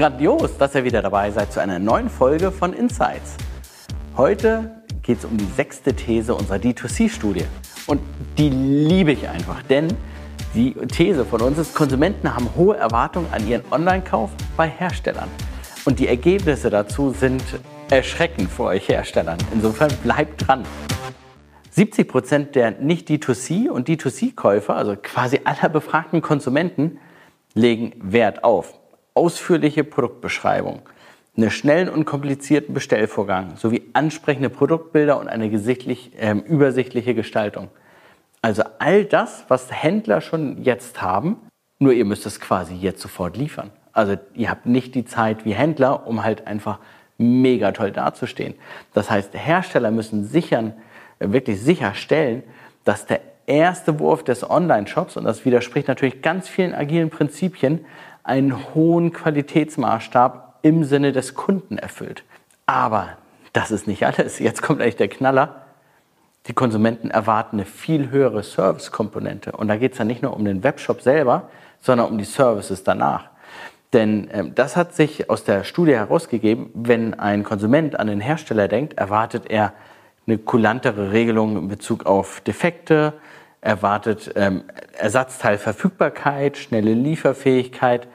Grandios, dass ihr wieder dabei seid zu einer neuen Folge von Insights. Heute geht es um die sechste These unserer D2C-Studie. Und die liebe ich einfach, denn die These von uns ist, Konsumenten haben hohe Erwartungen an ihren Online-Kauf bei Herstellern. Und die Ergebnisse dazu sind erschreckend für euch Herstellern. Insofern bleibt dran. 70 Prozent der Nicht-D2C und D2C-Käufer, also quasi aller befragten Konsumenten, legen Wert auf ausführliche Produktbeschreibung, einen schnellen und komplizierten Bestellvorgang sowie ansprechende Produktbilder und eine äh, übersichtliche Gestaltung. Also all das, was Händler schon jetzt haben, nur ihr müsst es quasi jetzt sofort liefern. Also ihr habt nicht die Zeit wie Händler, um halt einfach mega toll dazustehen. Das heißt, Hersteller müssen sichern, äh, wirklich sicherstellen, dass der erste Wurf des Online-Shops, und das widerspricht natürlich ganz vielen agilen Prinzipien, einen hohen Qualitätsmaßstab im Sinne des Kunden erfüllt. Aber das ist nicht alles. Jetzt kommt eigentlich der Knaller. Die Konsumenten erwarten eine viel höhere Service-Komponente. Und da geht es ja nicht nur um den Webshop selber, sondern um die Services danach. Denn ähm, das hat sich aus der Studie herausgegeben, wenn ein Konsument an den Hersteller denkt, erwartet er eine kulantere Regelung in Bezug auf Defekte, erwartet ähm, Ersatzteilverfügbarkeit, schnelle Lieferfähigkeit,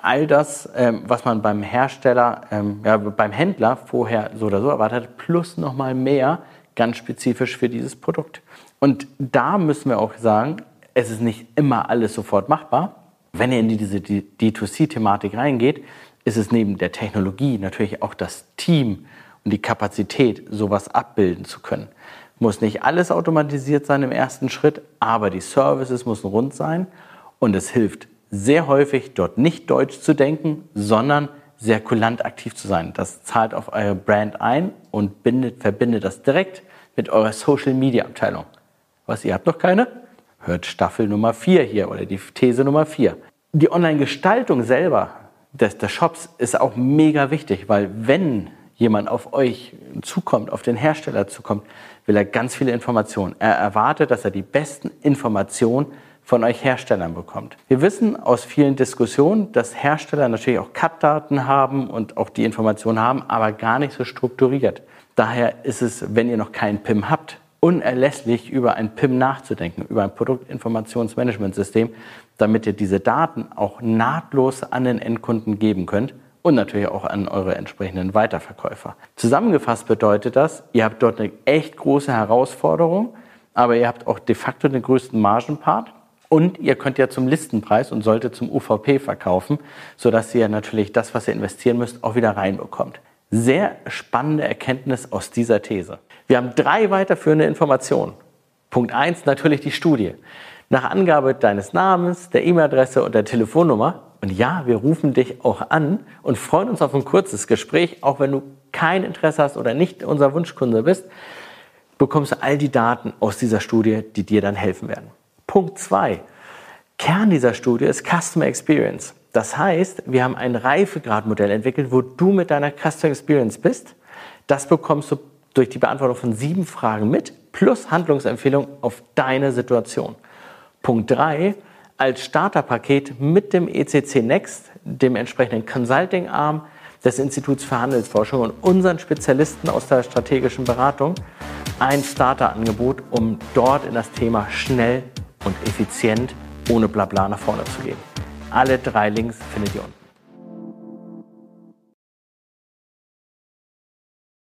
all das, ähm, was man beim Hersteller, ähm, ja, beim Händler vorher so oder so erwartet, plus nochmal mehr ganz spezifisch für dieses Produkt. Und da müssen wir auch sagen, es ist nicht immer alles sofort machbar. Wenn ihr in diese D2C-Thematik reingeht, ist es neben der Technologie natürlich auch das Team und die Kapazität, sowas abbilden zu können. Muss nicht alles automatisiert sein im ersten Schritt, aber die Services müssen rund sein und es hilft sehr häufig, dort nicht deutsch zu denken, sondern sehr kulant aktiv zu sein. Das zahlt auf eure Brand ein und bindet, verbindet das direkt mit eurer Social Media Abteilung. Was, ihr habt noch keine? Hört Staffel Nummer 4 hier oder die These Nummer 4. Die Online-Gestaltung selber des, des Shops ist auch mega wichtig, weil wenn jemand auf euch zukommt, auf den Hersteller zukommt, will er ganz viele Informationen. Er erwartet, dass er die besten Informationen von euch Herstellern bekommt. Wir wissen aus vielen Diskussionen, dass Hersteller natürlich auch Cut-Daten haben und auch die Informationen haben, aber gar nicht so strukturiert. Daher ist es, wenn ihr noch keinen PIM habt, unerlässlich über ein PIM nachzudenken, über ein Produktinformationsmanagementsystem, damit ihr diese Daten auch nahtlos an den Endkunden geben könnt und natürlich auch an eure entsprechenden Weiterverkäufer. Zusammengefasst bedeutet das, ihr habt dort eine echt große Herausforderung, aber ihr habt auch de facto den größten Margenpart und ihr könnt ja zum Listenpreis und solltet zum UVP verkaufen, sodass ihr natürlich das, was ihr investieren müsst, auch wieder reinbekommt. Sehr spannende Erkenntnis aus dieser These. Wir haben drei weiterführende Informationen. Punkt eins natürlich die Studie. Nach Angabe deines Namens, der E-Mail-Adresse und der Telefonnummer und ja, wir rufen dich auch an und freuen uns auf ein kurzes Gespräch, auch wenn du kein Interesse hast oder nicht unser Wunschkunde bist, bekommst du all die Daten aus dieser Studie, die dir dann helfen werden. Punkt 2. Kern dieser Studie ist Customer Experience. Das heißt, wir haben ein Reifegradmodell entwickelt, wo du mit deiner Customer Experience bist. Das bekommst du durch die Beantwortung von sieben Fragen mit, plus Handlungsempfehlung auf deine Situation. Punkt 3 als Starterpaket mit dem ECC Next, dem entsprechenden Consulting-Arm des Instituts für Handelsforschung und unseren Spezialisten aus der strategischen Beratung ein Starterangebot, um dort in das Thema schnell und effizient ohne Blabla nach vorne zu gehen. Alle drei Links findet ihr unten.